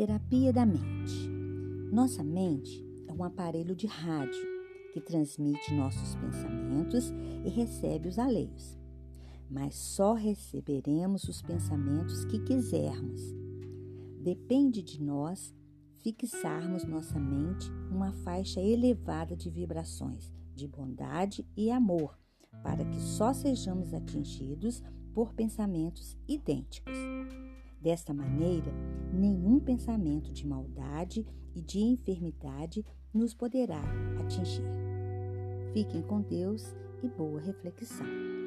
Terapia da mente. Nossa mente é um aparelho de rádio que transmite nossos pensamentos e recebe os alheios. Mas só receberemos os pensamentos que quisermos. Depende de nós fixarmos nossa mente numa faixa elevada de vibrações de bondade e amor, para que só sejamos atingidos por pensamentos idênticos. Desta maneira, nenhum pensamento de maldade e de enfermidade nos poderá atingir. Fiquem com Deus e boa reflexão.